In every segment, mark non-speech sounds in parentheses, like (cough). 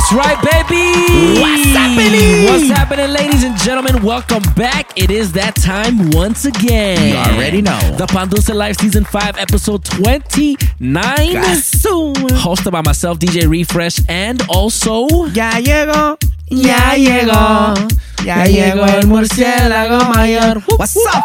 That's right, baby. What's happening? What's happening, ladies and gentlemen? Welcome back. It is that time once again. You already know. The Pandusa Live Season 5, Episode 29. Soon, Hosted by myself, DJ Refresh, and also. Ya llegó, ya llegó, ya llegó el murciélago mayor. What's up?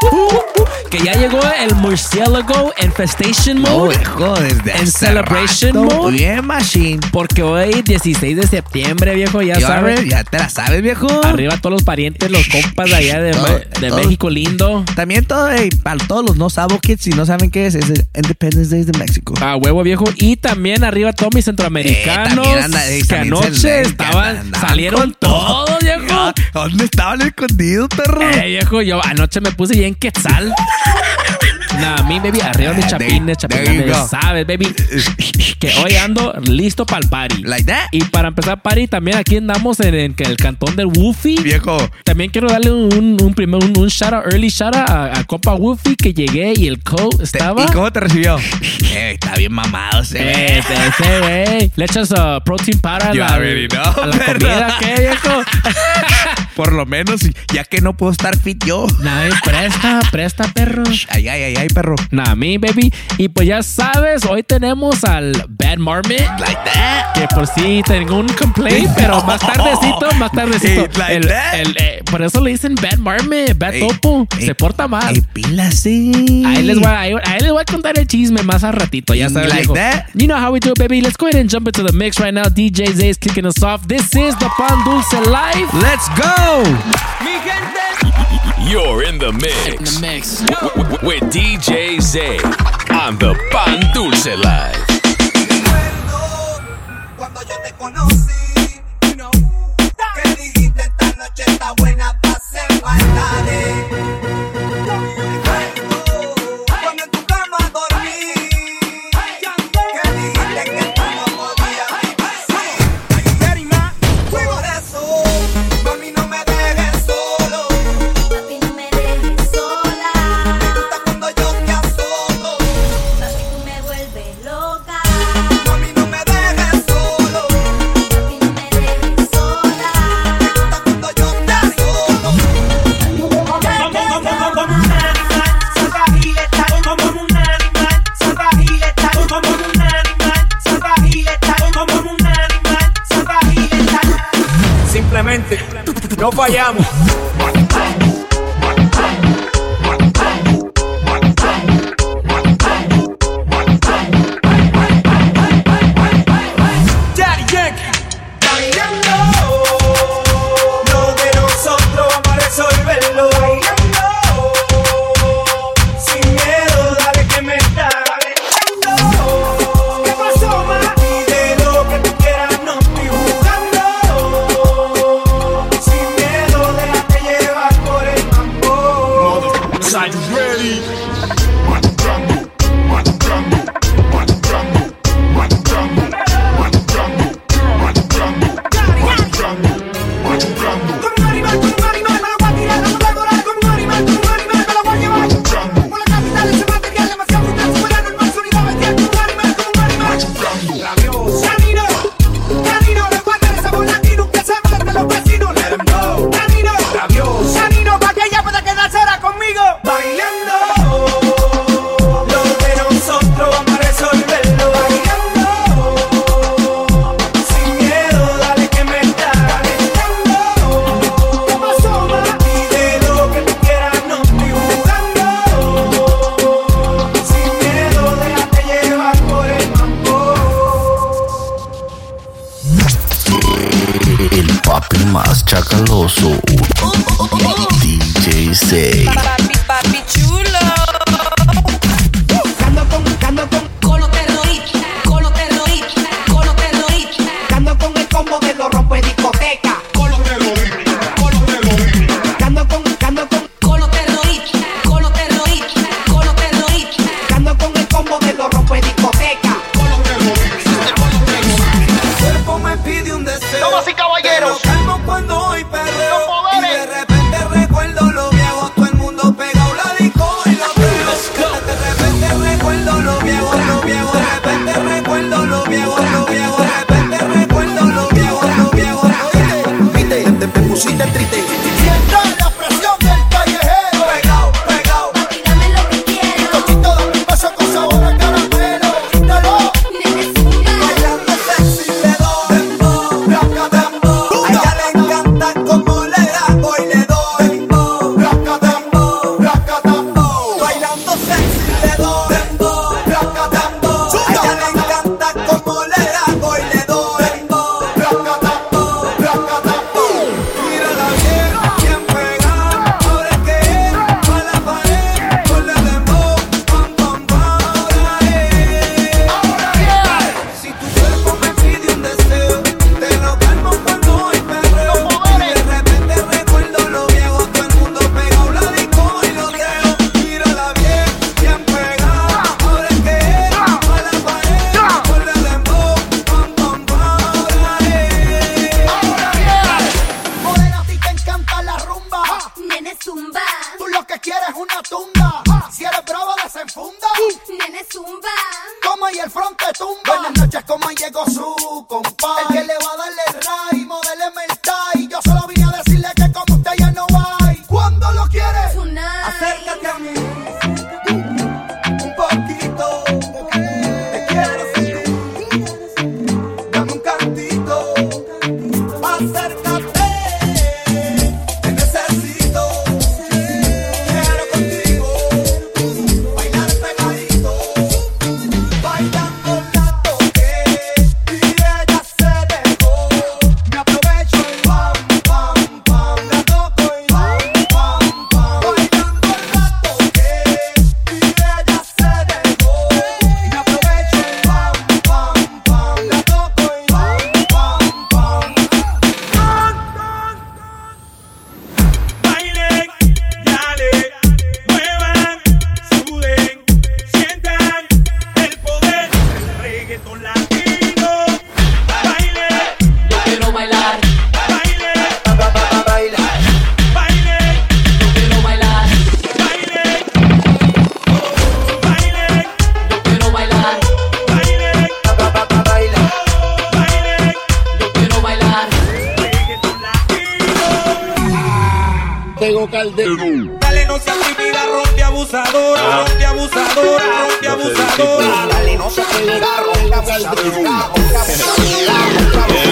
Que ya llegó el murciélago Infestation Mode. hijo, desde En celebration rato, mode. Bien, machine. Porque hoy, 16 de septiembre, viejo, ya sabes. ya te la sabes, viejo. Arriba todos los parientes, los compas de allá de, Todo, de todo. México lindo. También todo, ey, para todos los no sabo kids, si no saben qué es, es el Independence Day de México. A huevo viejo. Y también arriba todos mis centroamericanos. Eh, anda- eh, que anoche estaban, andaban salieron con todo. todos, viejo. Ah, ¿Dónde estaban escondidos, perro? Eh, viejo, yo anoche me puse bien quetzal. Nah, a mí, baby, arriba mis there- chapines, chapines, sabes, baby. Que hoy ando listo para el party. Like that. Y para empezar party, también aquí andamos en, el cantón del Woofy. Viejo, También quiero darle un, un primer un, un shout out, early shout out a, a compa Woofy que llegué y el co estaba. ¿y cómo te recibió? (laughs) eh, está bien mamado, se Eh, ese, güey. Le echas uh, protein powder a You la, already know, a la comida, ¿qué, viejo? (laughs) Por lo menos, ya que no puedo estar fit yo. Nah, presta, presta, perro. Ay, ay, ay, ay, perro. Nah, me, baby. Y pues ya sabes, hoy tenemos al Bad Marmot. Like that. Que por sí tengo un complaint, pero más (laughs) tardecito, más tardecito. Hey, like El- that. el, eh, por eso le dicen Bad Marmot, Bad Ey, Topo. ey, Se porta mal. Ey, pila, sí. Ahí les, voy a, ahí, ahí les voy a contar el chisme más a ratito, ya sabes. Like that? You know how we do it, baby. Let's go ahead and jump into the mix right now. DJ Zay is kicking us off. This is the Pan Dulce Live. Let's go. You're in the mix. Mix. W- w- with DJ Zay on the Pan Dulce Live. Cuando yo te conocí. No. Que dijiste esta noche está buena para hacer maldades. Simplemente no fallamos. Otra vez.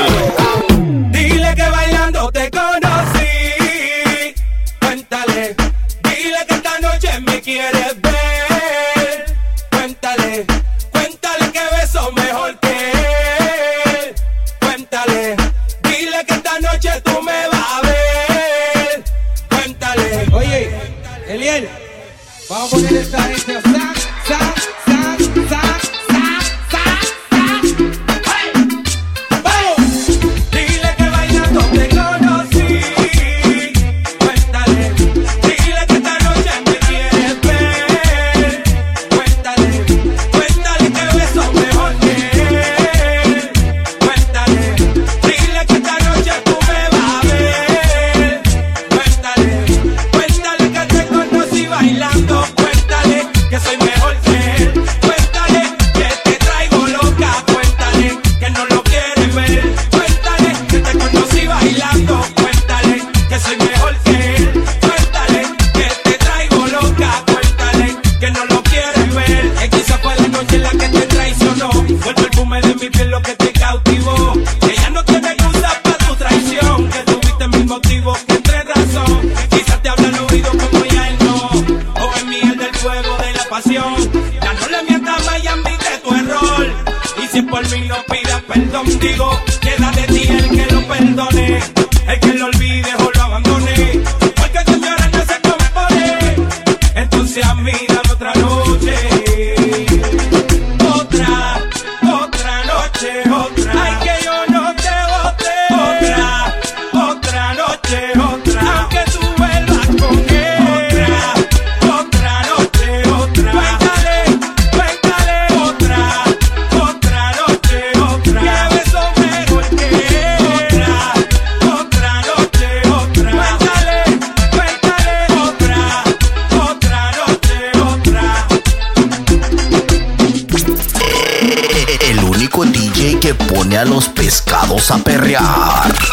los pescados a perrear.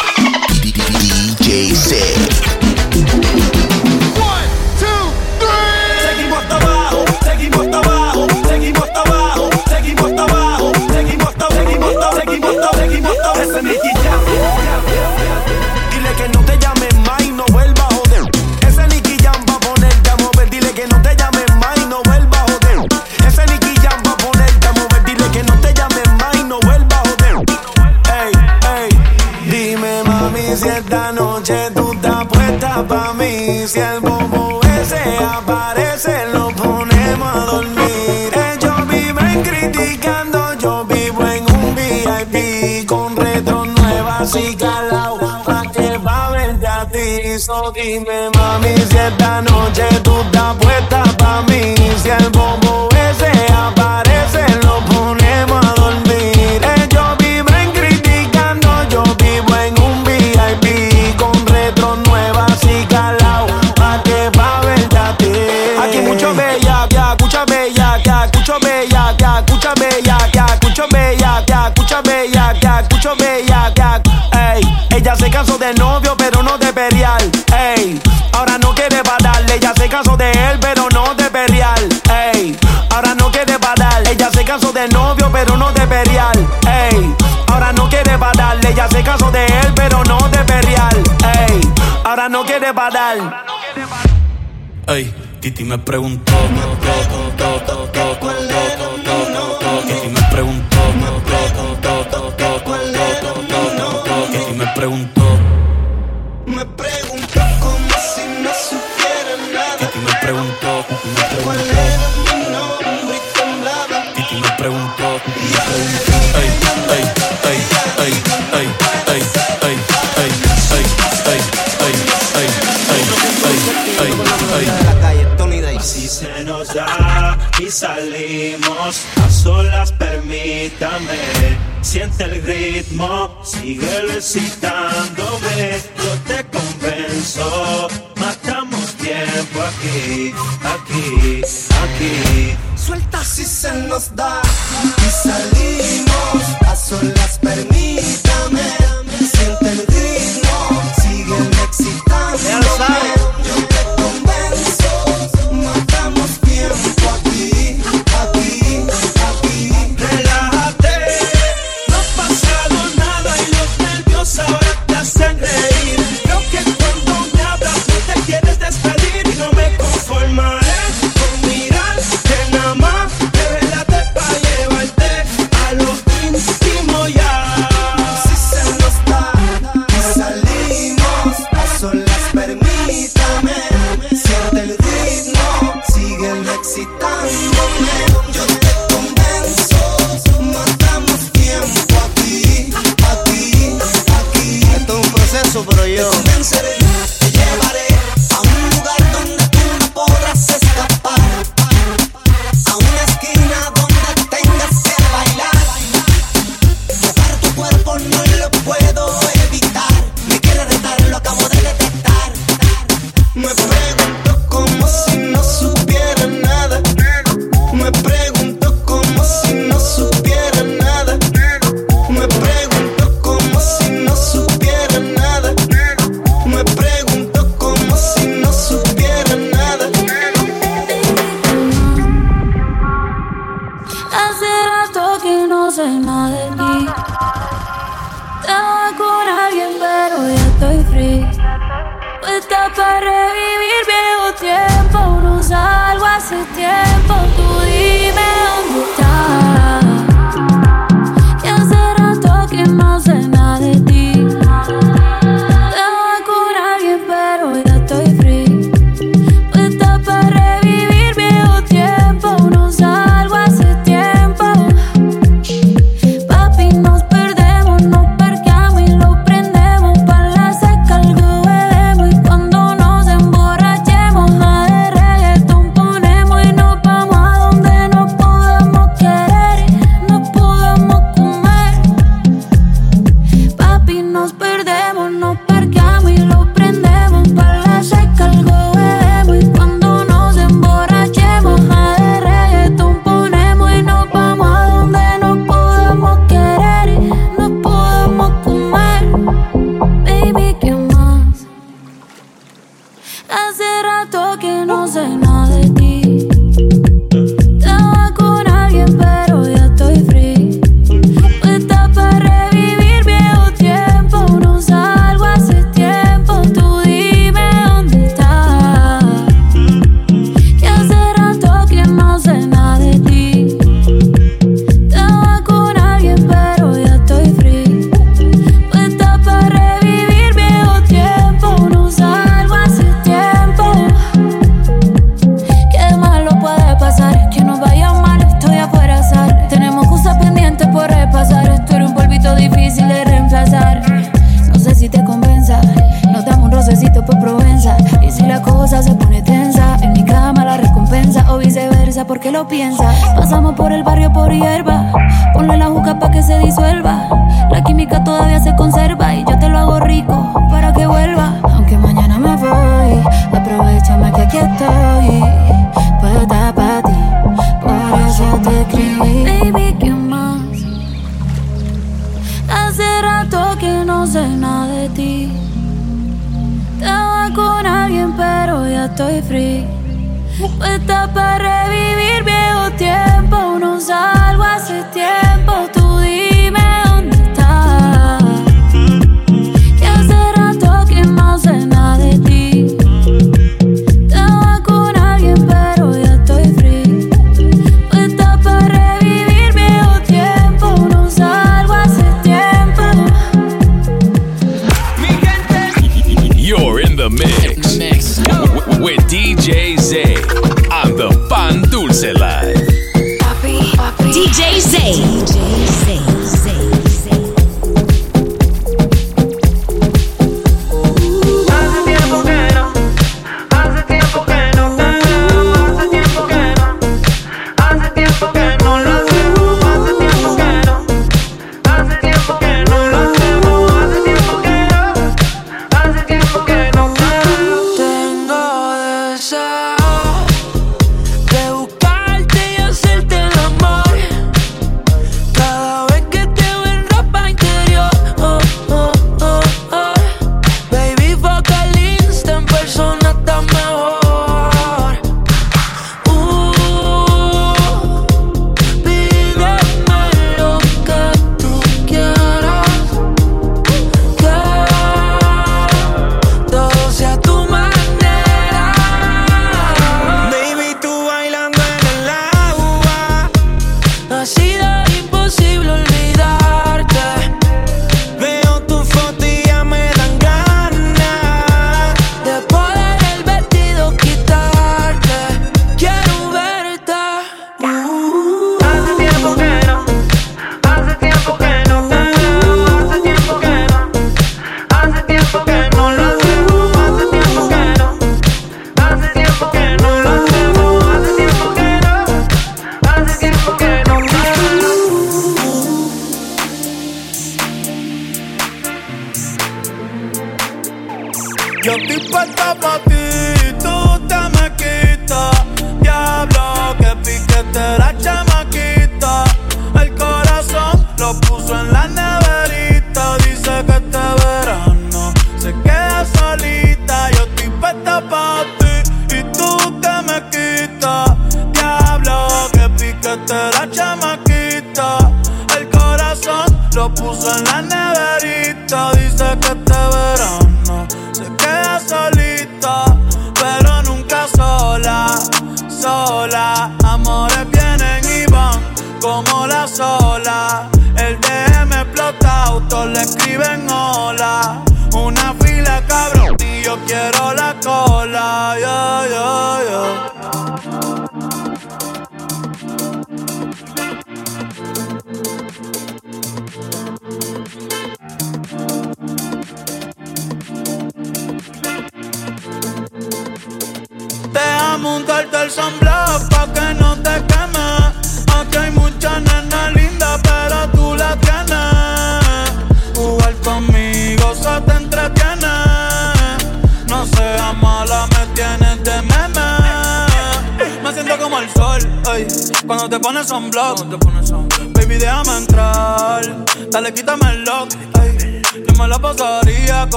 si el bobo ese aparece, lo ponemos a dormir. Ellos viven criticando, yo vivo en un VIP con retro nuevas y calao. Pa' que va a verte a ti. So dime, mami, si esta noche tú estás puesta pa' mí. Si el y me preguntó. necesita soy más de mí. Estaba con alguien, pero ya estoy free. Puesta para revivir viejo tiempo, no salgo hace tiempo.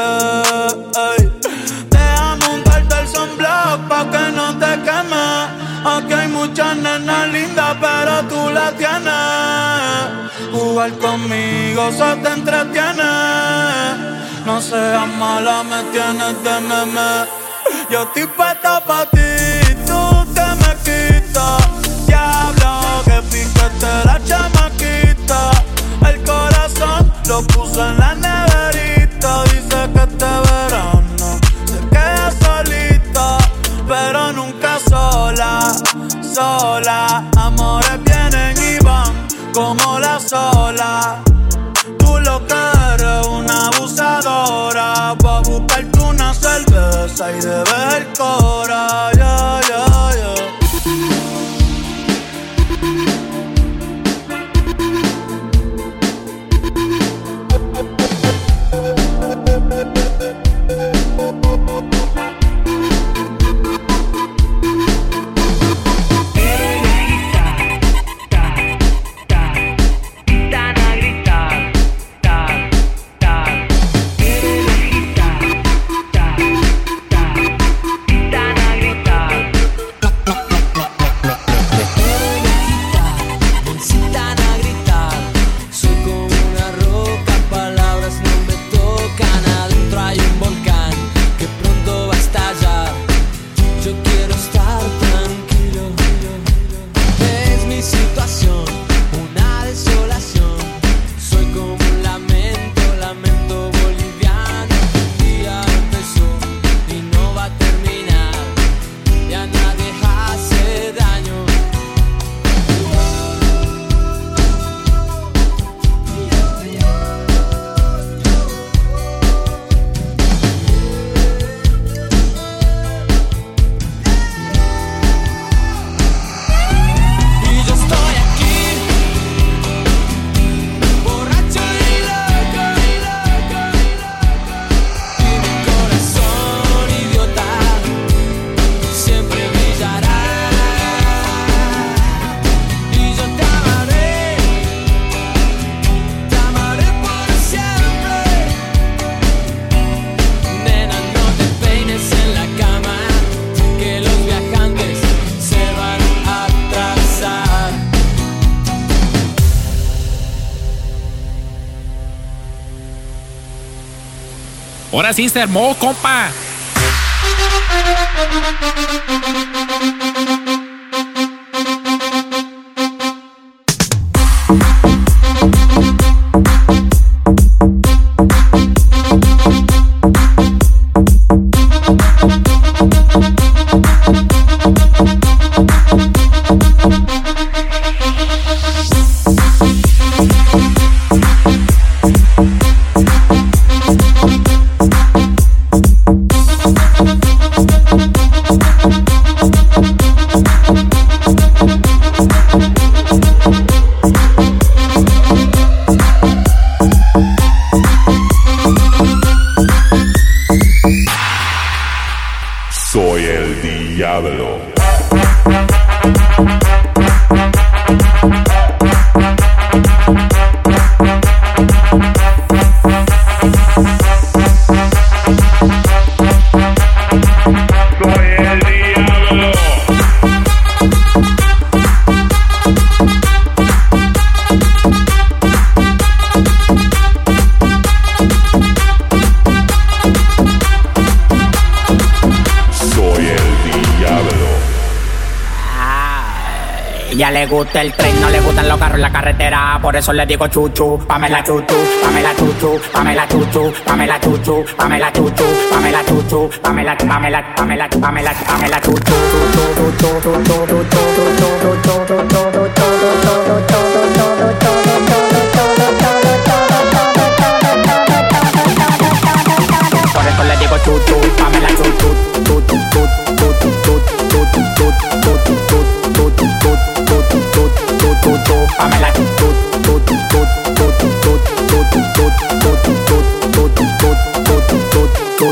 ey. Déjame untarte el sunblock pa' que no te queme. Aquí hay muchas nenas lindas, pero tú la tienes. Jugar conmigo se te entretiene. No seas mala, me tienes de meme. Yo estoy puesta pa' ti. go. Ahora sí se armó, compa. Le gusta el tren, no le gustan los carros en la carretera. Por eso le digo chuchu, Pamela chuchu, Pamela chuchu, Pamela chuchu, Pamela chuchu, Pamela chuchu, Pamela chuchu, Pamela, Pamela, Pamela, Pamela, Pamela chuchu. Chuchu, chuchu,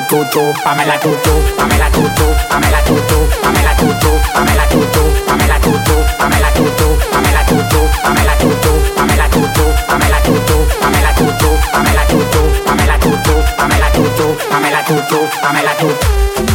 chuchu, Pamela chuchu, Pamela chuchu, Pamela chuchu, Pamela chuchu, Pamela chuchu, Pamela chuchu, Pamela chuchu, Pamela chuchu, Pamela chuchu, Pamela chuchu, Pamela chuchu, Pamela chuchu, Pamela chuchu, Pamela chuchu, Pamela chuchu, Pamela chuchu, Pamela chuchu.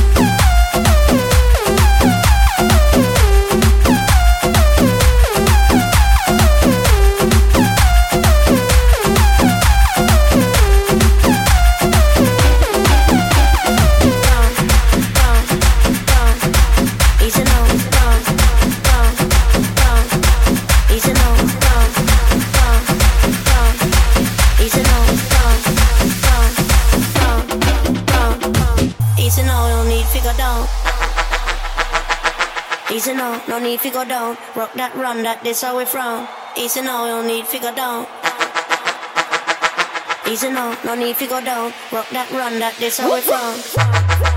Down. Rock that run, that this how we from. Easy no, no need figure down. Easy no, no need figure down. Rock that run, that this how we. From,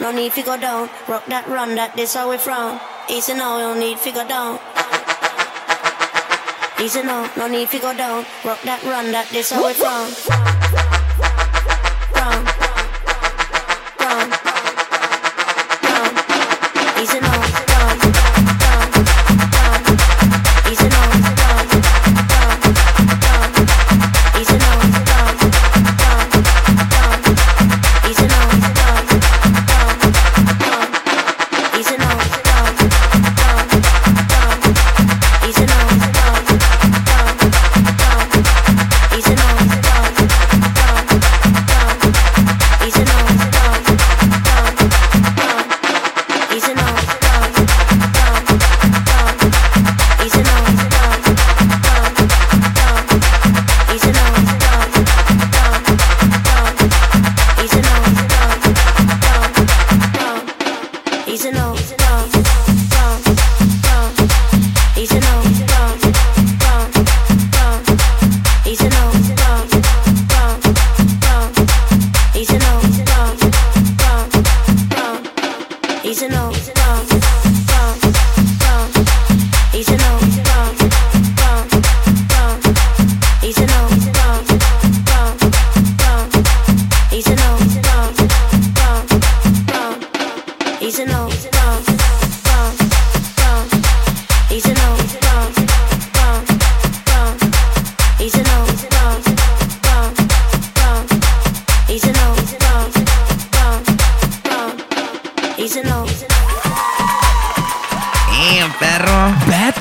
no, need go down. Rock that run, that this how we from. Easy no, no need go down. Easy no, no need to go down. Rock that run, that this how we. From,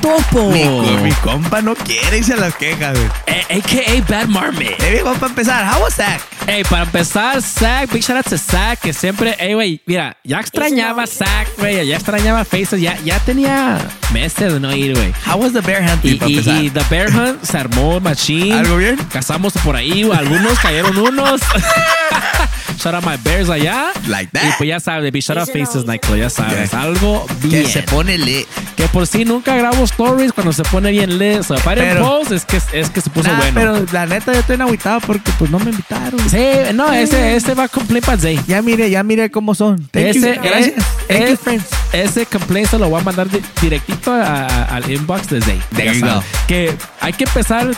topo. Mi, mi compa no quiere y se las queja, güey. A- AKA Bad Marmot. Eh, viejo, para empezar, how was that? Ey, para empezar, Zack, big shout out to Zack, que siempre, ey, güey, mira, ya extrañaba a Zack, güey, ya extrañaba Faces, ya, ya tenía meses de no ir, güey. How was the bear hunting, Y, para y, empezar? y The Bear Hunt se armó machine. ¿Algo bien? Cazamos por ahí, güey, algunos cayeron unos. (laughs) shout out my bears allá. Like that. Y pues ya sabes, big shout out Faces Nightclub, ya sabes, Yeah. algo bien. Que se pone lit. Que por sí nunca grabo stories cuando se pone bien lit. O sea, para post es que, es que se puso Nah, bueno. pero la neta yo estoy agüitado porque pues no me invitaron. Sí, no, ese, ese va a cumplir para Zay. Ya mire, ya mire cómo son. Thank you, Ese, gracias. es- Thank you, friends. ese complaint se lo voy a mandar di- directito a- a- al inbox de Zay. There you go. Que hay que empezar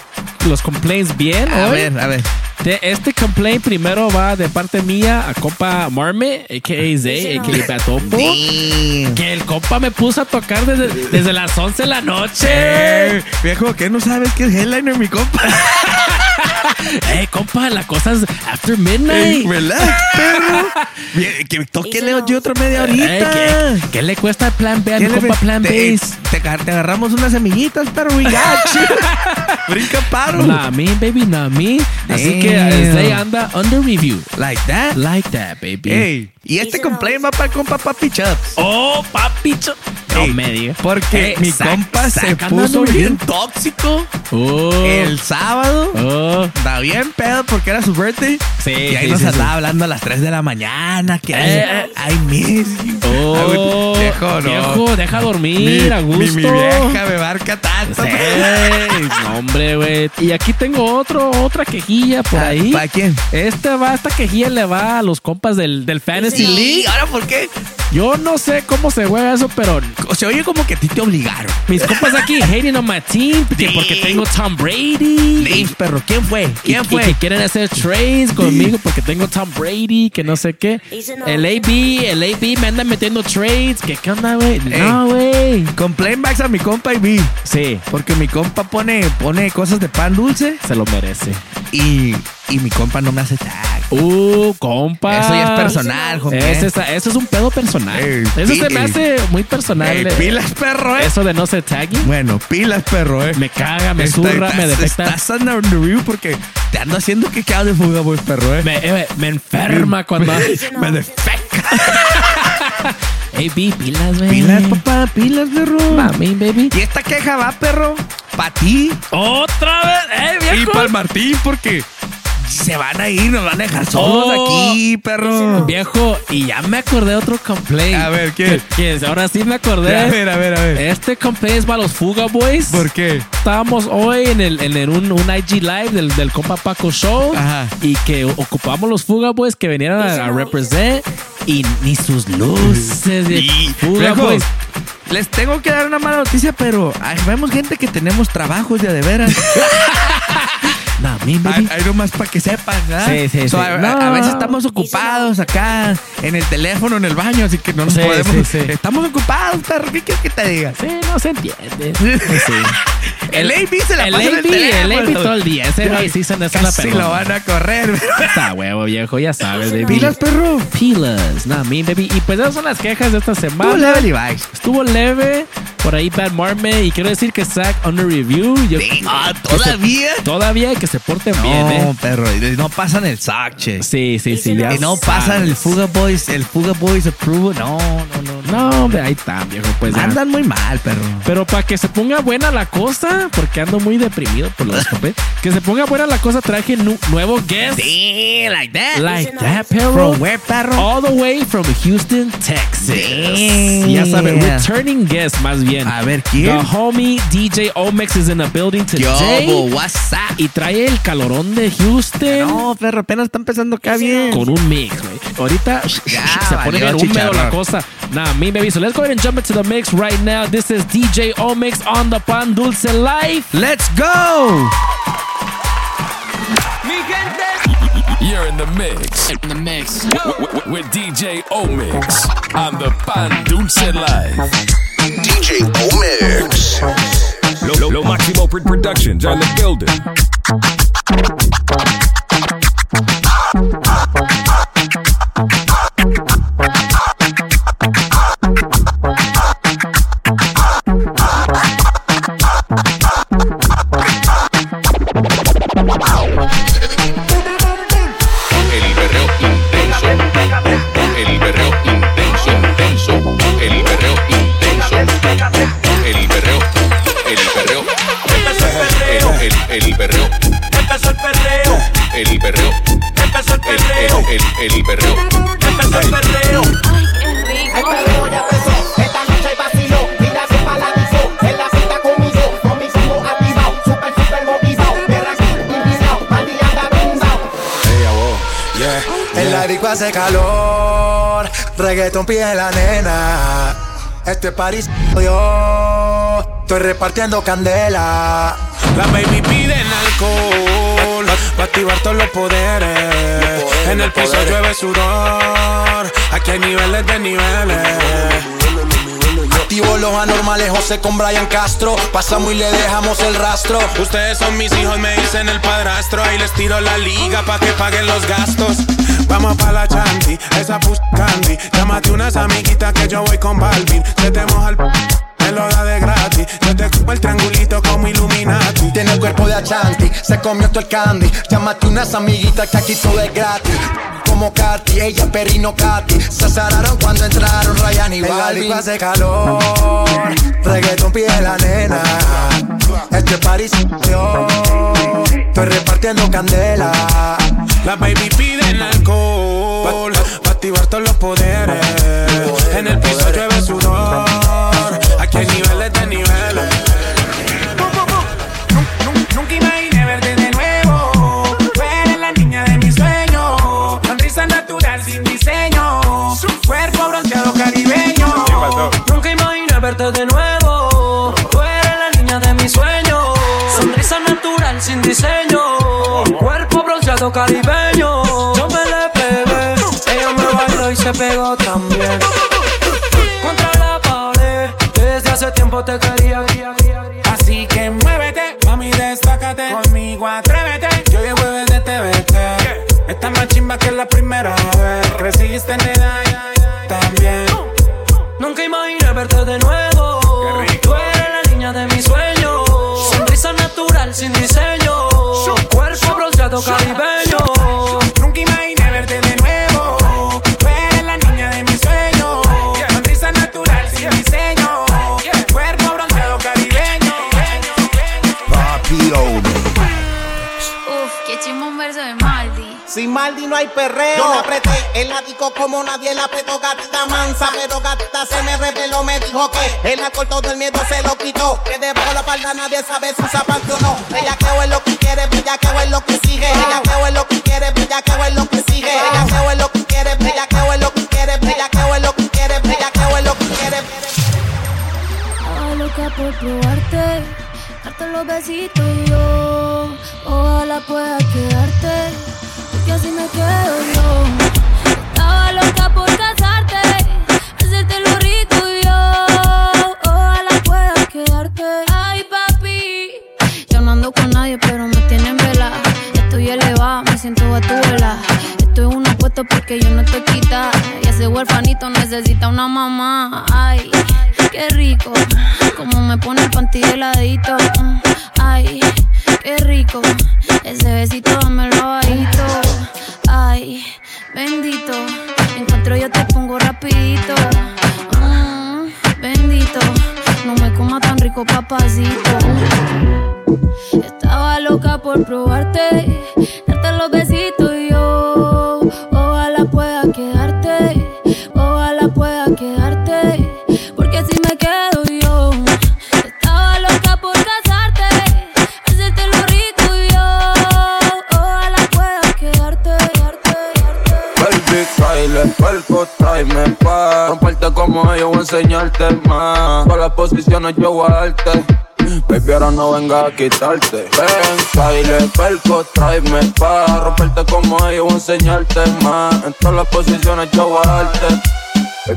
los complaints bien. A hoy. ver, a ver. De- este complaint primero va de parte mía a compa Marme, a.k.a. Zay, a.k.a. Que el compa me puso a tocar desde, desde las 11 de la noche. Eh, viejo, ¿qué no sabes que es headliner, mi compa? (laughs) Eh, compa, la cosa es after midnight. Relax, perro. Que (laughs) toque Leo yo otra media Eh, horita. ¿qué, qué le cuesta el plan B a mi ¿Qué le compa plan base? te, agar- te agarramos unas semillitas, pero we got you. Brinca paro. Nah, me, baby, nah, me. Así que Zay anda under review. Like that. Like that, baby. Ey, y este complaint va para el compa Papi Chubbs. Oh, papicho. No Ey, me digas. Porque Eh, mi compa se puso bien tóxico Oh. el sábado. Oh. Está bien pedo porque era su birthday. Sí, Y ahí sí, nos sí, andaba sí. hablando a las 3 de la mañana. Que Eh, I miss you. Oh, Ay, viejo, no. viejo, deja dormir Mi- a mi- gusto. Mi, vieja me marca tanto. Sí, no, hombre, güey. Y aquí tengo otro, otra quejilla por ahí. ¿Para quién? Este va, esta quejilla le va a los compas del, del Fantasy Sí, League. ¿ahora por qué? Yo no sé cómo se juega eso, pero Se oye como que a ti te obligaron. mis compas aquí (laughs) hating on my team, que porque tengo Tom Brady. Dave, perro, ¿quién fue? Y, ¿Quién y fue? que quieren hacer trades conmigo porque tengo Tom Brady, que no sé qué. El AB, el AB me anda metiendo trades. que qué onda, güey? No, güey. Complain backs a mi compa y vi. Sí, Porque mi compa pone, pone cosas de pan dulce se lo merece. y, y mi compa no me hace tag. Uh, compa. Eso ya es personal, es, eso es un pedo personal. Ey, eso se pi- me hace muy personal. Ey, eh, pilas, perro, eh. Eso de no ser tagging. Bueno, pilas, perro, eh. Me caga, me zurra, me defecta. Estás under review porque te ando haciendo que quedas de fuga, pues, perro, eh. Me, eh, me enferma cuando. (laughs) me (laughs) defeca. (laughs) Ey, B, pilas, güey. Pilas, papá, pilas, perro. Mami, baby. Y esta queja va, perro, para ti Otra vez, eh, y para el Martín porque se van a ir, nos van a dejar solos Oh. aquí, perro. Viejo, y ya me acordé de otro complaint. A ver, ¿qué? Que, que ahora sí me acordé. A ver, a ver, a ver. Este complaint es para los Fuga Boys. ¿Por qué? Estábamos hoy en, el, en el- un, un IG Live del, del compa Paco Show. Ajá. Y que ocupamos los Fuga Boys que vinieran a, a represent. Y ni sus luces. Y, Fuga viejo, Boys. Les tengo que dar una mala noticia, pero vemos gente que tenemos trabajos ya de veras. (laughs) Hay, baby. hay nomás para que sepan, ¿verdad? Sí, sí, sí. A, a- No. a veces estamos ocupados acá en el teléfono, en el baño, así que no nos Sí, podemos. sí, sí. Estamos ocupados, perro. ¿Qué quieres que te diga? Sí, no se entiende. Sí. El AB se la El pasa en el AB, el teléfono. AB todo el día. Ese güey sí se la Casi lo van a correr. (laughs) Está huevo, viejo, ya sabes, baby. Pilas, perro. Pilas, nah, me, baby. Y pues esas son las quejas de esta semana. Level y vibes. Estuvo leve. Por ahí Bad Marme. Y quiero decir que Zack under review. Yo- Ah, que se- ¿todavía? todavía que se porten bien, No, eh. perro. y No pasan el sac, che. Sí, sí, sí. Ya Y no pasan el Fuga Boys, el Fuga Boys approval. No, no, no. No, hombre, ahí está, viejo. Pues ya. Andan muy mal, perro. Pero para que se ponga buena la cosa, porque ando muy deprimido por los (laughs) papel, que se ponga buena la cosa, traje nu- nuevo guest. Sí, like that. Like that, perro. From where, perro? All the way from Houston, Texas. Damn. Ya saben, returning guest más bien. A ver, ¿quién? The homie DJ Omex is in the building today. Yo, what's up? Y trae el calorón de Houston. No, perro, apenas está empezando acá bien. Con un mix, güey. Ahorita Ya, se pone bien húmedo la cosa. Nah, me baby. So let's go ahead and jump into the mix right now. This is DJ Omex on the Pan Dulce Life. Let's go. You're in the mix. In the mix. With, DJ Omix on the Pan Dulce Live. DJ Omix. Lo, lo, lo Máximo Pro- Productions on the building. El, el, el berreo. Empezó el perreo. El perreo ya empezó, esta noche hay vacilo Mira se paralizó, en la cita conmigo Con mis ojos activados, super super motivado Perra aquí, invitado, maldita anda brindado En la disco hace calor, reggaeton pide la nena. Este París yo, estoy repartiendo candela. Las baby piden alcohol activar todos los poderes. en el piso llueve sudor. Aquí hay niveles de niveles. Activo los anormales, José con Brian Castro. Pasamos y le dejamos el rastro. Ustedes son mis hijos, me dicen el padrastro. Ahí les tiro la liga pa' que paguen los gastos. Vamos pa' la chanti, esa push candy. Llámate unas amiguitas que yo voy con Balvin. Se te moja el p- me lo da de gratis. Yo te el triangulito. Tiene el cuerpo de Achanti, se comió todo el candy. Llámate unas amiguitas que aquí todo es gratis. Como Katy, ella Perino Katy. Se azararon cuando entraron Ryan y Balvin. hace calor, reggaeton pide la nena. Este París yo, estoy repartiendo candela. Las baby piden alcohol para activar todos los poderes. Caribeño. Yo me le pegué. Ella me bailó y se pegó también. Contra la pared. Desde hace tiempo te quería. Así que muévete, mami, destácate. Conmigo atrévete. Yo llevo desde TVT. Esta más chimba que la primera vez. Creciste en edad también. Nunca imaginé verte de nuevo. Perreo. Yo la apreté, él la dijo como nadie la apretó, gatita mansa. Pero gatita se me reveló, me dijo que el alcohol todo el miedo se lo quitó. Que debajo de la palda nadie sabe si usa panty o no. Ella que es lo que quiere, bella que es lo que sigue. Ella que es lo que quiere, bella que es lo que sigue. Ella que es lo que quiere, bella que es lo que quiere, bella que es lo que quiere, bella que es lo que quiere. Estaba loca por probarte, darte los besitos y yo. Ojalá pueda quedarte, porque así me quedo yo. Estaba loca por casarte, hacerte lo rico yo. Ojalá pueda quedarte. Ay, papi, yo no ando con nadie, pero me tienen vela. Estoy elevada, me siento a tu vela. Esto es una apuesta porque yo no te quita. Y ese huerfanito necesita una mamá. Ay, qué rico. Como me pone el panty de ladito. Mm, Ay, qué rico. Ese besito dámelo bajito. Ay, bendito. Encuentro yo te pongo rapidito. Mm, bendito. No me coma tan rico, papacito. Estaba loca por probarte, darte los besitos como yo voy a enseñarte más Para las posiciones yo voy a Baby, ahora no venga a quitarte. Ven, Kyle, perco, tráeme pa' Romperte como yo voy a enseñarte más En todas las posiciones yo voy a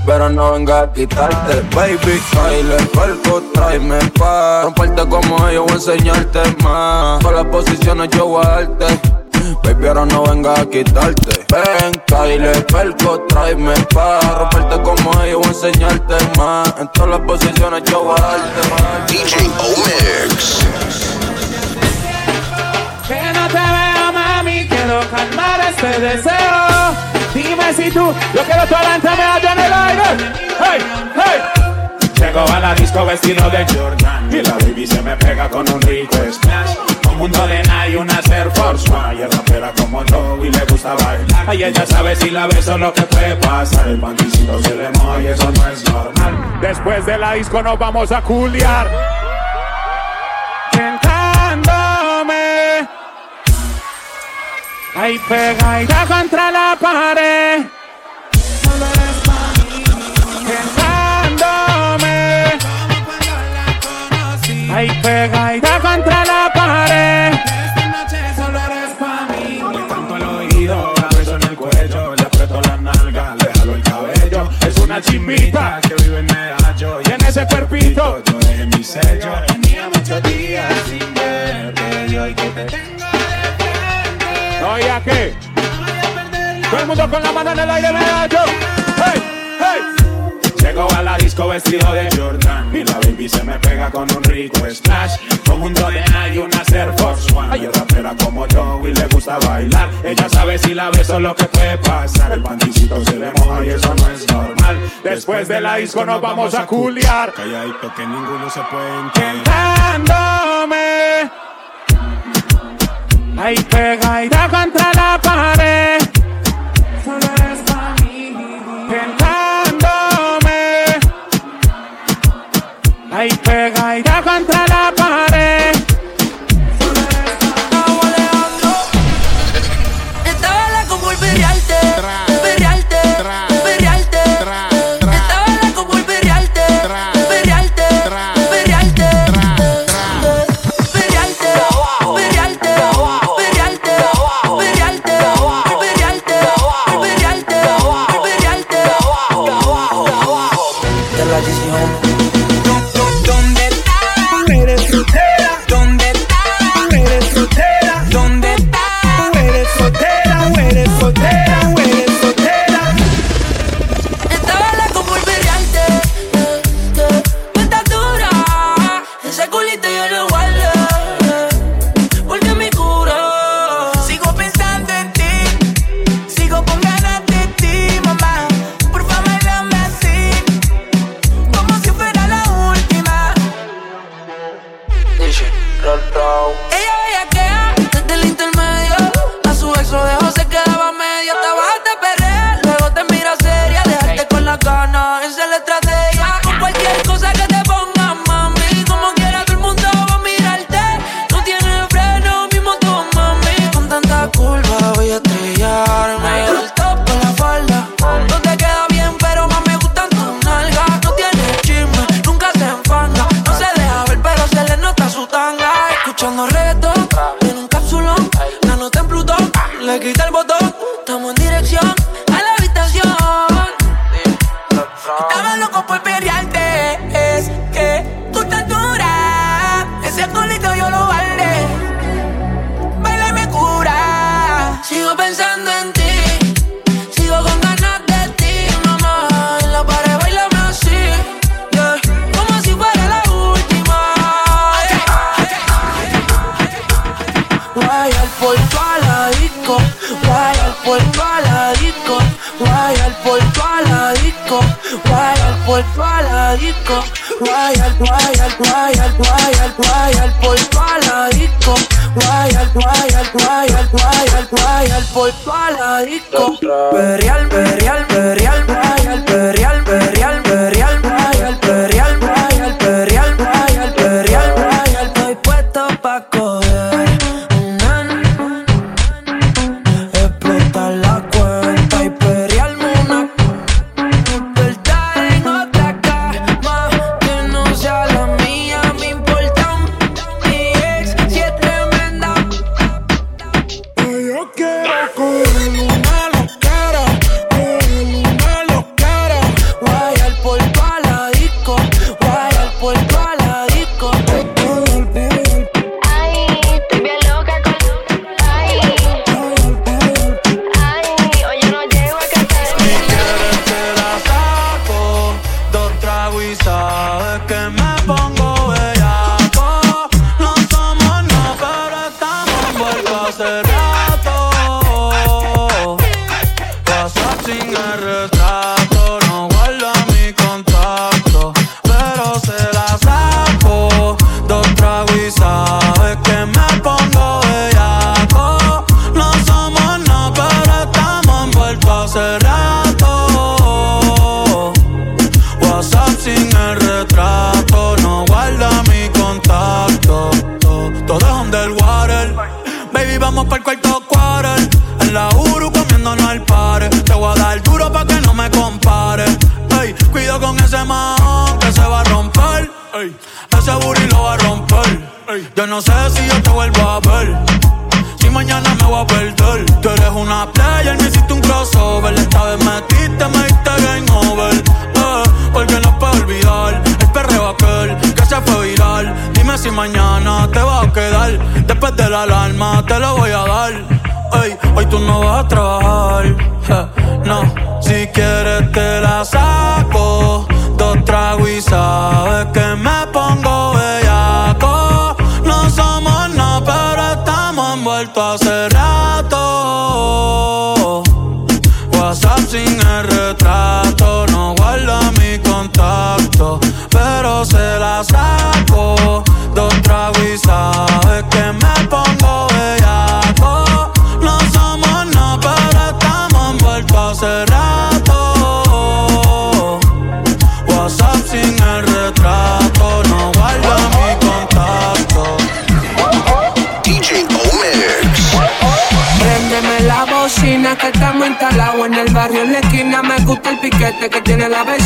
Baby, no venga a quitarte. Baby, Kyle, perco, tráeme pa' Romperte como yo voy a enseñarte más Todas las posiciones yo voy Baby, ahora no venga a quitarte. Ven, le perco, tráeme pa' romperte como ellos a enseñarte más. En todas las posiciones yo voy a darte DJ Omix. Que no te veo, mami, quiero calmar este deseo. Dime si tú yo quiero tú alántame allá en el aire. Hey, hey. Llego a la disco vestido de Jordan y la baby se me pega con un rico splash mundo de Nike una Air Force One. Ella es rapera como yo y le gusta bailar. Ay, ella sabe si la beso lo que puede pasar. El bandicito se le moja y eso no es normal. Después de la disco nos vamos a culiar. Tentándome. Ahí pegadita contra la pared. Ahí pegadita contra la pared. es una chimbita que vive en Medallo y en ese cuerpito yo dejé mi sello. Tenía muchos días sin verte y hoy que te tengo de frente. Oye, ¿qué? Todo el mundo con la mano en el aire, Medallo. Llego a la disco vestido de Jordan y la baby se me pega con un rico splash. un de hay una Air Force One. Hay rapera como yo y le gusta bailar. Ella sabe si la beso lo que puede pasar. El panticito se le moja y eso no es normal. Después de la disco nos vamos a culiar. Calladito que ninguno se puede Tentándome. Ahí pega y da contra la pared. Ahí pega y da contra la pared.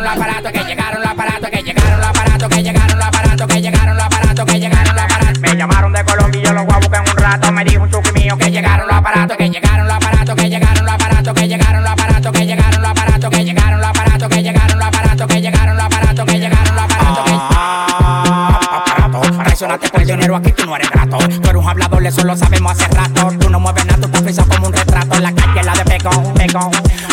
llegaron los aparatos, que llegaron los aparatos, que llegaron los aparatos, que llegaron los aparatos, que llegaron los aparatos, que llegaron los aparatos. Me llamaron de Colombia y yo los voy a buscar en un rato. Me dijo un chuki mío que llegaron los aparatos, que llegaron los aparatos, que llegaron los aparatos, que llegaron los aparatos, que llegaron los aparatos, que llegaron los aparatos, que llegaron los aparatos, que llegaron los aparatos, que llegaron los aparatos, que aparato. Traicionaste por dinero, aquí tú no eres grato. Tú eres un hablador, eso lo sabemos hace rato. Tú no mueves nada, tú estás como un retrato. La calle la de pegón, pegón.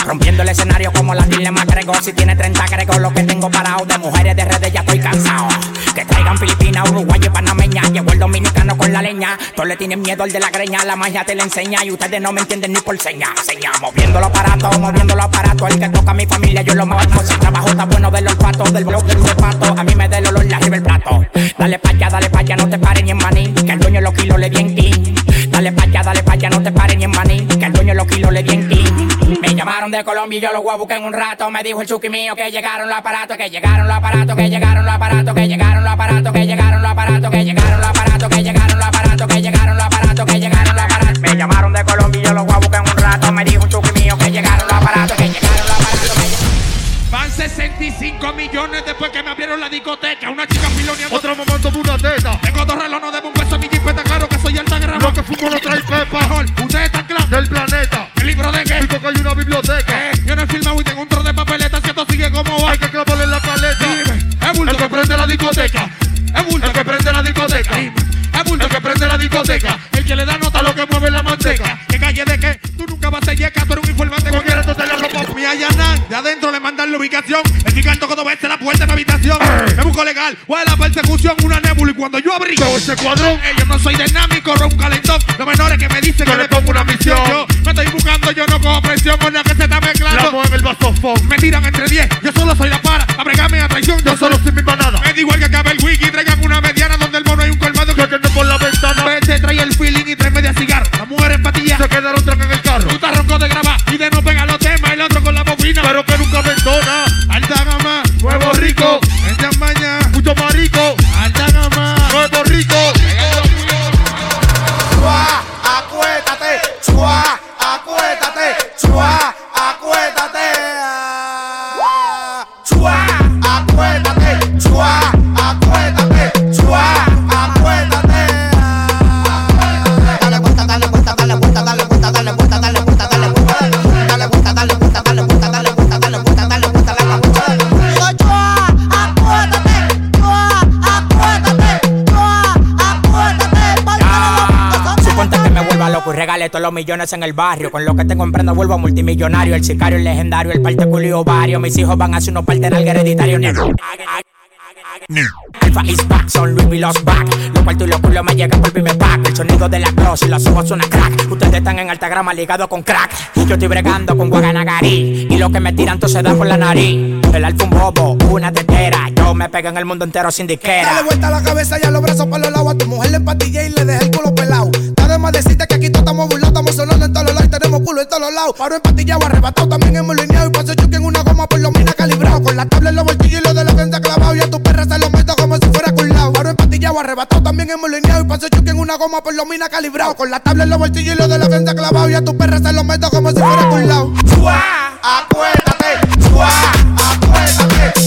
Rompiendo el escenario como la dilema agrego. Si tiene 30 agrego lo que tengo parado. De mujeres de redes ya estoy cansado. Que traigan Filipinas, Uruguay y Panameña. Llevo el dominicano con la leña. Todos le tienen miedo al de la greña. La magia te la enseña y ustedes no me entienden ni por seña. Seña, moviendo los aparatos, moviendo los aparatos. El que toca a mi familia, yo lo mato. Si trabajo está bueno del olfato, del blog del zapato. A mí me da el olor, la arriba el plato. Dale pa' allá, dale pa' allá, no te pares ni en maní. Que el dueño los kilos le di en king. Dale pa' allá, dale pa' allá, no te pares ni en maní. Que el dueño los kilos le di en king. De Colombia y yo los voy a buscar en un rato. Me dijo el chuki mío que llegaron los aparatos, que llegaron los aparatos, que llegaron los aparatos, que llegaron los aparatos, que llegaron los aparatos, que llegaron los aparatos, que llegaron los aparatos, que llegaron los aparatos, que llegaron los aparatos. Me llamaron de Colombia y yo los voy a buscar en un rato. Me dijo un chuki mío que llegaron los aparatos, que llegaron los aparatos, que llegaron. Van 65 millones después que me abrieron la discoteca. Una chica filoneando. Otro momento de una teta. Tengo dos relojes, no debo un peso. Mi jipeta, claro que soy alta guerra. Lo que fumo lo trae Pepa. Que biblioteca. Yo no he filmado y tengo un trozo de papeleta. Si esto sigue como va. Hay que clavarle la paleta. Dime, es bulto. El que prende la discoteca. Es bulto. El que prende la discoteca. Dime, es bulto. El que prende la discoteca. El que le da nota a lo que mueve la manteca. Ubicación. El gigante cuando veces la puerta de mi habitación. Me busco legal. ¿Cuál es la persecución? Una nébula. Y cuando yo abrí todo ese cuadrón, eh, yo no soy dinámico, un calentón. Los menores que me dicen que le pongo una misión. Yo me estoy buscando, yo no cojo presión con la que se está mezclando. La en el vasofón. Me tiran entre 10. Yo solo soy la para. Abregarme a traición. Yo solo soy mi manada. Me da igual que acabe el wiki. Traigan una mediana donde el mono hay un colmado que atiende por la ventana. Vete, trae el feeling y trae media cigarro. La mujer en patilla. Se quedaron pájaro que nunca abandona. Todos los millones en el barrio. Con lo que te comprendo vuelvo a multimillonario. El sicario, el legendario, el parte culio ovario. Mis hijos van a hacer unos partes de hereditario. Negro. Alfa is back, son Louis y los back. Los cuartos y los culos me llegan por primer pack. El sonido de la cross y los ojos suena crack. Ustedes están en alta grama ligado con crack. Yo estoy bregando con Guaganagarí. Y lo que me tiran todo se da por la nariz. El alfa un bobo, una tetera. Yo me pego en el mundo entero sin disquera. Dale vuelta a la cabeza y a los brazos para los lados. A tu mujer le empatillé y le dejé el culo pelado. Déjame decirte que aquí todos estamos burlados, estamos sonando en todos los lados, tenemos culo en todos los lados. Paro empatillado, arrebatado, también hemos lineado y paso choque en una goma por lo mina calibrado. Con la tabla en los bolsillos y lo de la gente clavado y a tu perra se lo meto como si fuera culado. Paro empatillado, arrebatado, también hemos lineado y paso choque en una goma por lo mina calibrado. Con la tabla en los bolsillos y lo de la gente clavado y a tu perra se lo meto como si fuera culado. Acuérdate, acuérdate.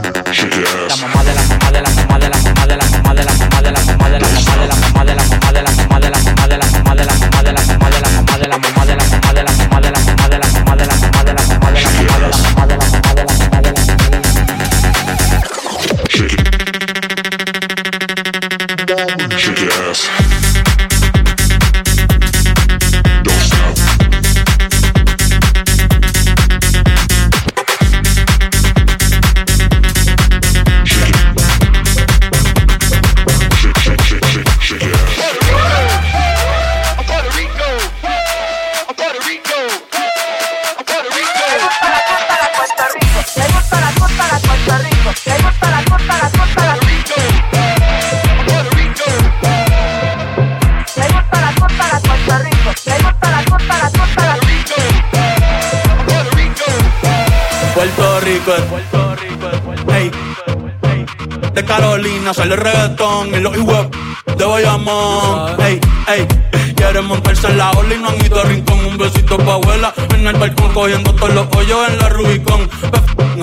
cogiendo todos los hoyos en la Rubicón.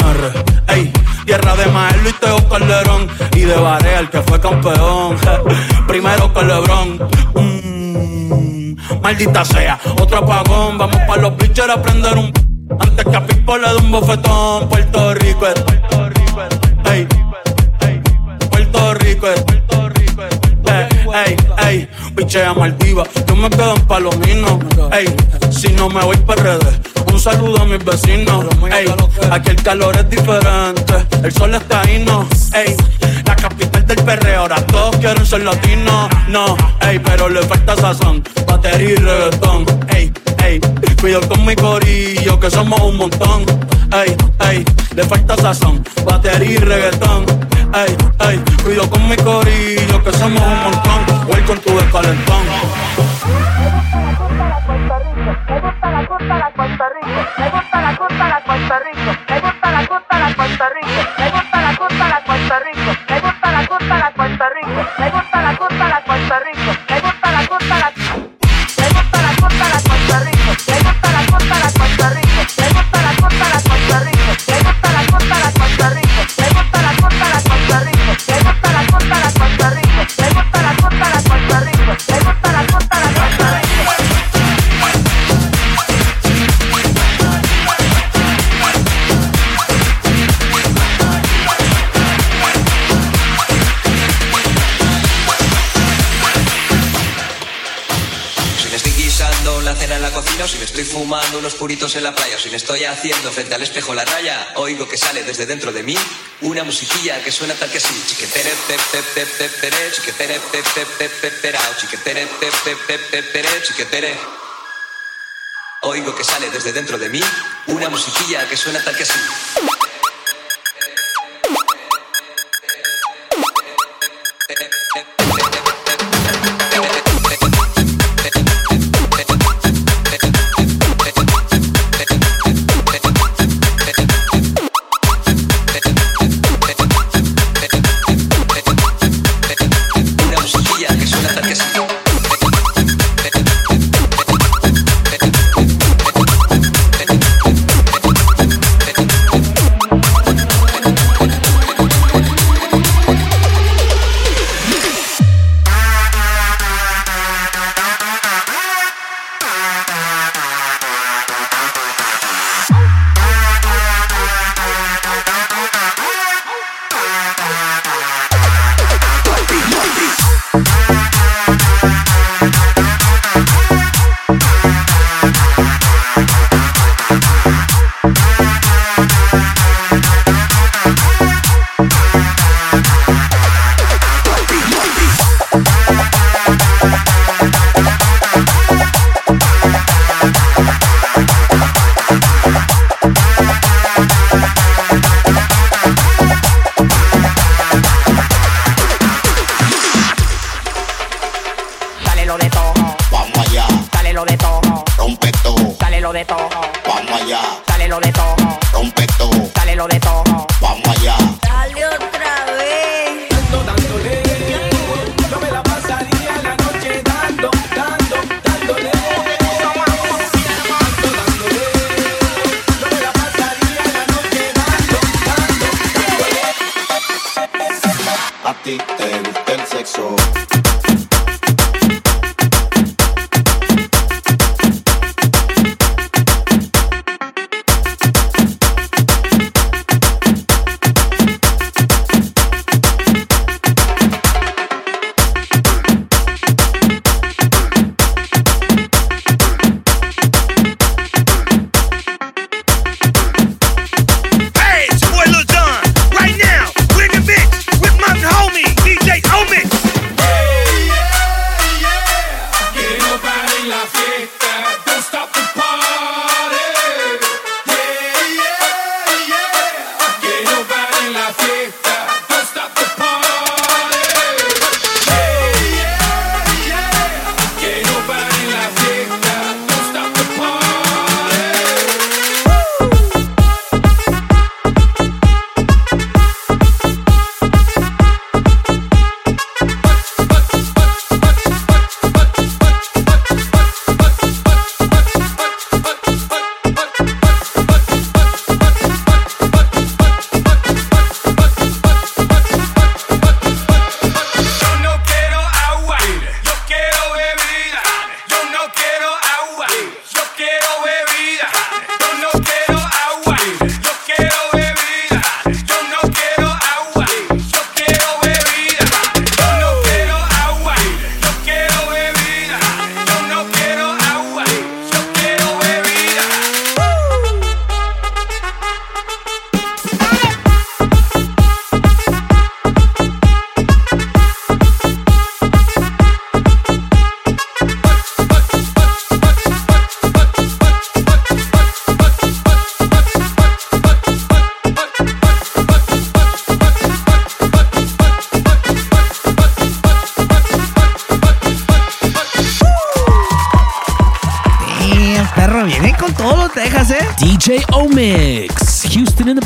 Arre, Ey, tierra de Maelo y Teo Calderón. Y de Barea, el que fue campeón. (laughs) Primero que Lebron. Mm, maldita sea, otro apagón. Vamos pa' los pitchers a prender un. Antes que a Pipo le dé un bofetón. Puerto Rico es. Ey, Puerto Rico es. Ey, ey, ey, pichea Maldiva, yo me quedo en Palomino, ey, si no me voy PRD, un saludo a mis vecinos, ey, aquí el calor es diferente, el sol está ahí, no, ey, la capital del perreo, ahora todos quieren ser latinos, no, ey, pero le falta sazón, batería y reggaetón, ey, ey, cuido con mi corillo que somos un montón, ey, ey, le falta sazón, batería y reggaetón, ey, ey, cuido con mi corillo que somos un montón, voy con tu descalentón. gusta la Puerto Rico, le gusta la gusta la Puerto Rico, le gusta la gusta la Puerto Rico. Puritos en la playa si me estoy haciendo frente al espejo la raya, oigo que sale desde dentro de mí una musiquilla que suena tal que así. Chiquetere, pe, pe, pe, pe, pere, chiquetere, pe, pe, pe, pe, perao, chiquetere, chiquetere. Oigo que sale desde dentro de mí una musiquilla que suena tal que así.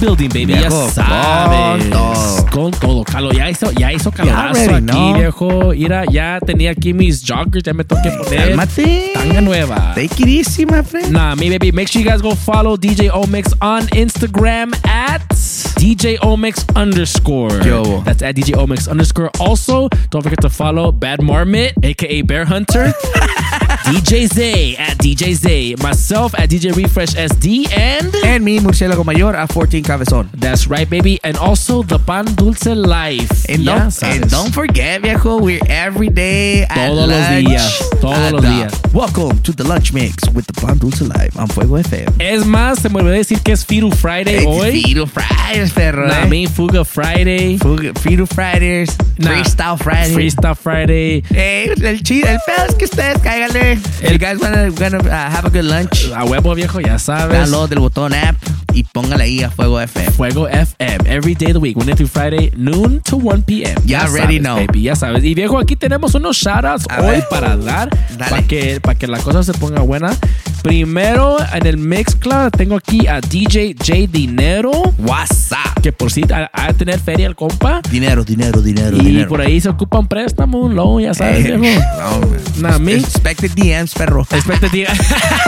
Building, baby. Ya sabes. Hizo, calorazo already aquí, know. viejo. Mira, ya tenía aquí mis joggers. Ya me tengo que poner. Cálmate. Tanga nueva. Take it easy, my friend. Nah, me baby. Make sure you guys go follow DJ Omix on Instagram at DJ Omix underscore. Yo. That's at DJ Omix underscore. Also, don't forget to follow Bad Marmot, aka Bear Hunter. (laughs) DJ Zay at DJ Zay. Myself at DJ Refresh SD and And me, Murciélago Mayor, a 14 Cabezón. That's right, baby. And also the Pan Dulce Life. And, Ya don't, sabes. and don't forget, viejo, we're every day at Todos los días, todos los días. Welcome to the Lunch Mix with the Pan Dulce Live on Fuego FM. Es más, se me olvidó decir que es Firu Friday hoy. Firu Fridays, perro. Nah, eh. me Fuga Friday. Fuga- Firu Fridays. Nah, Freestyle Friday. Freestyle Friday. Eh, el, chi- el pedo es que ustedes cáiganle. El guys wanna, gonna uh, have a good lunch. A huevo viejo, ya sabes. Download del botón app y póngale ahí a Fuego FM. Fuego FM every day of the week, Monday through Friday, noon to 1 p.m. Ya already sabes, know. baby, ya sabes. Y viejo, aquí tenemos unos shoutouts A hoy ver. para dar, para que, para que la cosa se ponga buena. Primero, en el Mixcloud tengo aquí a DJ J Dinero. WhatsApp. Que por si ha ha de tener feria el compa. Dinero, dinero, dinero, Y dinero. por ahí se ocupa un préstamo, un loan, ya sabes, Eh, viejo. no, me. Expected DMs, perro. Expectativa.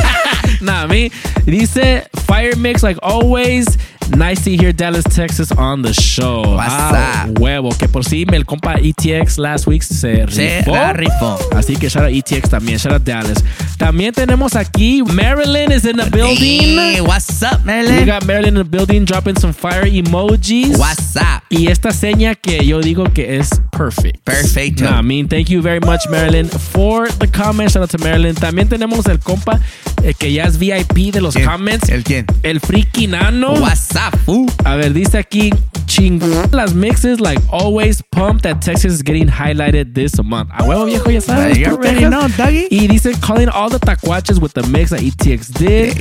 (laughs) nah, me. Dice Fire Mix, like always. Nice to hear Dallas, Texas on the show. What's Ah, up? huevo. Que por sí, el compa ETX last week se Se rifó. la rifó. Así que shout out ETX también. Shout out Dallas. También tenemos aquí Marilyn is in the building. Hey, what's up, We Marilyn? got Marilyn in the building dropping some fire emojis. What's up? Y esta seña que yo digo que es perfect. Perfecto. Nah, I mean, thank you very much, Marilyn, for the comments. Shout out to Marilyn. También tenemos el compa eh, que ya es VIP de los comments. ¿El quién? El friki nano. What's up, fool? A ver, dice aquí, chingón las mixes, like always, pumped that Texas is getting highlighted this month. A huevo viejo, ya sabes. You tú, already Texas. know, doggy. Y dice, calling all the tacuaches with the mix that ETX did.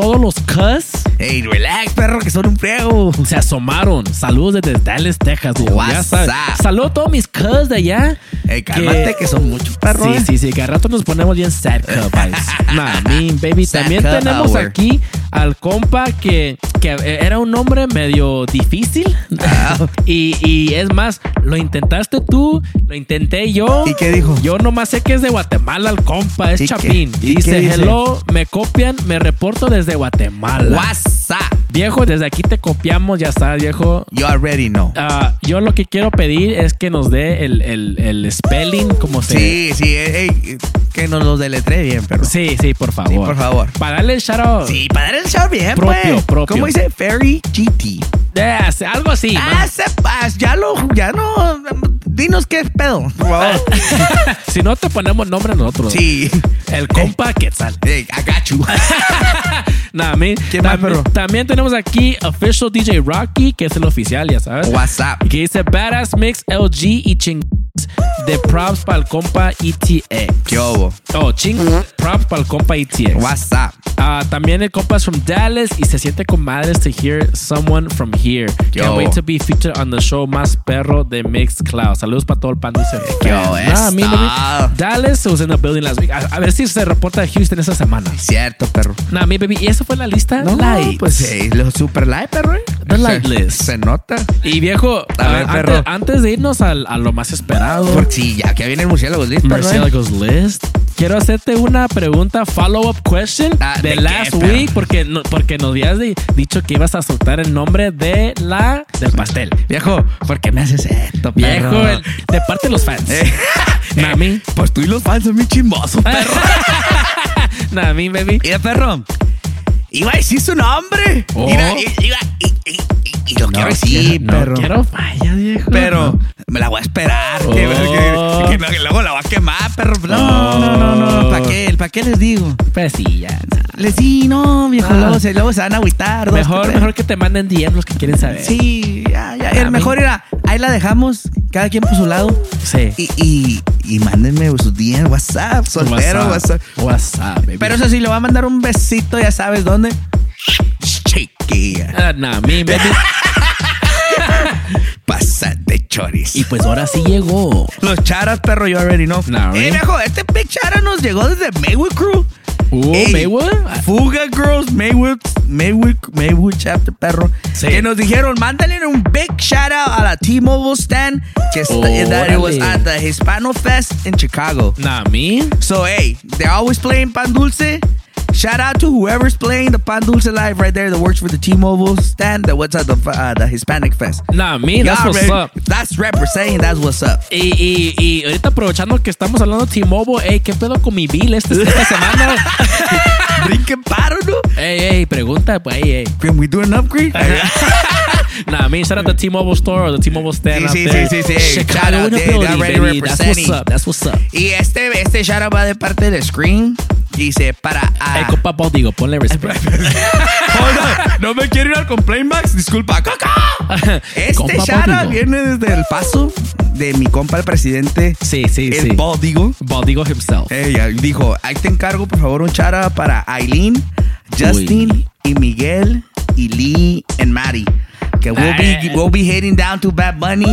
Todos los cus Hey, relax, perro, que son un friego. se asomaron. Saludos desde Dallas, Texas. Saludos a todos mis cus de allá. Hey, cálmate, que son muchos perros. Sí, eh. sí, sí, que al rato nos ponemos bien sad (laughs) vibes. Nah, mean, baby. Sad También tenemos hour. aquí al compa que, que era un nombre medio difícil. Ah. (laughs) y, y es más, lo intentaste tú, lo intenté yo. ¿Y qué dijo? Yo nomás sé que es de Guatemala el compa, es ¿Y qué- Chapín. dice, dice? hello, me copian, me reporto desde Guatemala. What's up? Viejo, desde aquí te copiamos, ya está, viejo. You already know. Ah, yo lo que quiero pedir es que nos dé el, el, el spelling, como se. Sí, sí, eh, eh, que nos los deletré bien, perro. Sí, sí, por favor. Sí, por favor. Para darle el shout out. Sí, para darle el shout bien, Propio, pues. propio. ¿Cómo dice? Fairy GT. Yes, algo así. Ah, sepas, ya lo, ya no. Dinos qué pedo, por favor. (laughs) si no te ponemos nombre nosotros. Sí. El compa Quetzal. Hey, I got you. (laughs) Nah, man. ¿Qué más, también, perro? también tenemos aquí Official DJ Rocky, que es el oficial, ya sabes. WhatsApp. Que dice Badass Mix LG y ching de props para el compa ETX. ¿Qué hubo? Oh, ching props para el compa ETX. WhatsApp. Ah, también el compa es from Dallas y se siente con madres to hear someone from here. Yo. Can't wait to be featured on the show más perro de Mixcloud. Saludos para todo el pan dulce. Yo, Nah, a mí, Dallas was in the building last week. A, a ver si se reporta de Houston esa semana. Cierto, perro. Nah, mi baby. Y esa fue la lista No, light. pues sí, lo super light, perro. eh. The (laughs) light Se- list. Se nota. Y viejo, A ver, ah, perro. Antes, antes de irnos al- a, lo más esperado, Porque sí, ya que viene el murciélago listo. perro, eh. Murciélagos List. Quiero hacerte una pregunta, follow-up question Ah, de ¿de qué, last perro? week, porque, no- porque nos habías di- dicho que ibas a soltar el nombre de la del pastel. Viejo, ¿por qué me haces esto, Viejo, perro? el- de parte de los fans. Eh. (laughs) Nami. Pues tú y los fans son bien chismosos, perro. (laughs) Nami, baby. Mira, perro. Iba a decir su nombre. Oh. Iba, iba, y, y- y- y lo No quiero decir, quiero- perro. No quiero falla, viejo. Pero me la voy a esperar. Que, Oh. que- que no- que luego la va a quemar, perro. No, no, no, no. ¿Para qué? ¿Para qué les digo? Pues sí, ya. Les di, no, viejo. Ah. Luego, se, luego se van a agüitar. Mejor, tres. mejor que te manden DM los que quieren saber. Sí, ya, ya. El mejor era, ahí la dejamos, cada quien por su lado. Sí. Y, y, y mándenme sus días, WhatsApp, soltero, WhatsApp. WhatsApp, baby. Pero eso sí, le voy a mandar un besito, ya sabes dónde. Chiquilla. Ah, Nami, baby. Choris. y pues ahora sí llegó. Los charas, perro, yo already know. Nah, Eh, viejo, este Big Chara nos llegó desde Maywood Crew. Uh, Ey, Maywood. Fuga Girls, Maywood, Maywood, Maywood Chapter, perro. Sí. Que nos dijeron, mándale un big shout out a la T-Mobile stand que está, that it was at the Hispano Fest in Chicago. Nami. So, hey, they're always playing Pan Dulce. Shout out to whoever's playing the Pan Dulce live right there that works for the T-Mobile stand that was at the, uh, the Hispanic Fest. Nami, that's Y'all what's up. That's representing, that's what's up. Y, y, y ahorita aprovechando que estamos hablando de T-Mobile, ey, ¿qué pedo con mi bill este, esta (laughs) semana? Brinquen paro, ¿no? ey, ey, pregunta, pues, ey, ey. Can we do an upgrade? (laughs) Nah, me shout out the T-Mobile store or the T-Mobile stand out Sí, sí, there. sí, sí, sí. Shout Chicago out there, building, already baby. That's what's representing. up. That's what's up. Y este, este shout out va de parte de Screen. Dice para. Ey, ah, compa Baldigo, ponle respeto. (laughs) Hold on, no me quiero ir al Complain Max. Disculpa. ¡Coco! (laughs) Este Baldigo. viene desde el paso de mi compa el presidente. Sí, sí, el sí. Baldigo. Baldigo himself. Ella dijo, ahí te encargo por favor un out para Aileen, Justin y Miguel y Lee and Maddie. Que we'll be, we'll be heading down to Bad Bunny.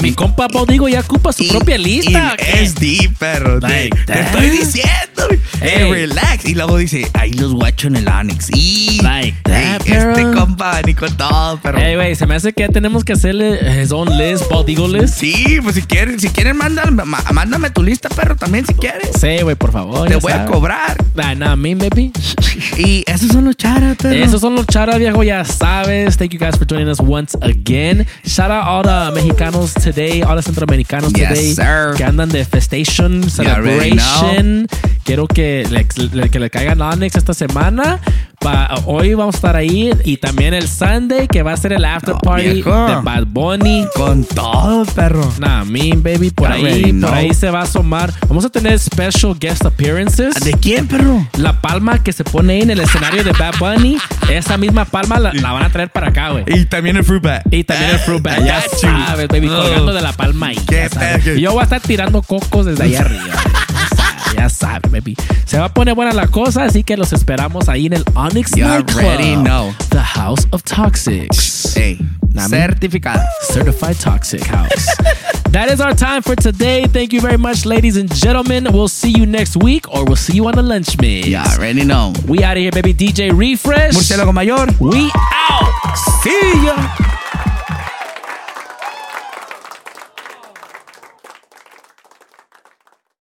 Mi compa Baldigo ya ocupa su propia lista. y ¿o qué? SD, perro. Like te, estoy diciendo. (laughs) Hey. Eh, relax. Y luego dice, ahí los guacho en el Onyx. Y Like that, Ey, este perro. compa, ni con todo, pero. Ey, güey, se me hace que ya tenemos que hacerle his own list, Baldigo list. Sí, pues si quieren, si quieren, mándame, mándame tu lista, perro, también si quieres. Sí, güey, por favor. Te voy a sabes. cobrar. Nah, nah, me, baby. Y esos son los charas, perro. Esos son los charas, viejo, ya sabes. Thank you guys for joining us once again. Shout out all the mexicanos today, all the centroamericanos Yes, today sir. que andan de festation, celebration. Quiero que le, que le caigan Onyx esta semana. Pa- hoy vamos a estar ahí y también el Sunday que va a ser el after No, party viejo. de Bad Bunny. Con todo, perro. Nah, me, baby, por You ahí, already por ahí se va a asomar. Vamos a tener special guest appearances. ¿De quién, perro? La palma que se pone ahí en el escenario de Bad Bunny, esa misma palma la, la van a traer para acá, güey. Y también el fruit bat. Y también el fruit bat, I ya sabes, baby, colgando de la palma ahí. Qué ya Yo voy a estar tirando cocos desde allá (laughs) arriba. Ya sabes, baby. Se va a poner buena la cosa, así que los esperamos ahí en el Onyx You Nightclub, already know. The House of Toxics. Ey, Nah, me- certificada. Certified Toxic House. (laughs) that is our time for today. Thank you very much, ladies and gentlemen. We'll see you next week or we'll see you on the lunch mix. You already know. We out of here, baby. DJ Refresh. Murciélago mayor. We out. See ya.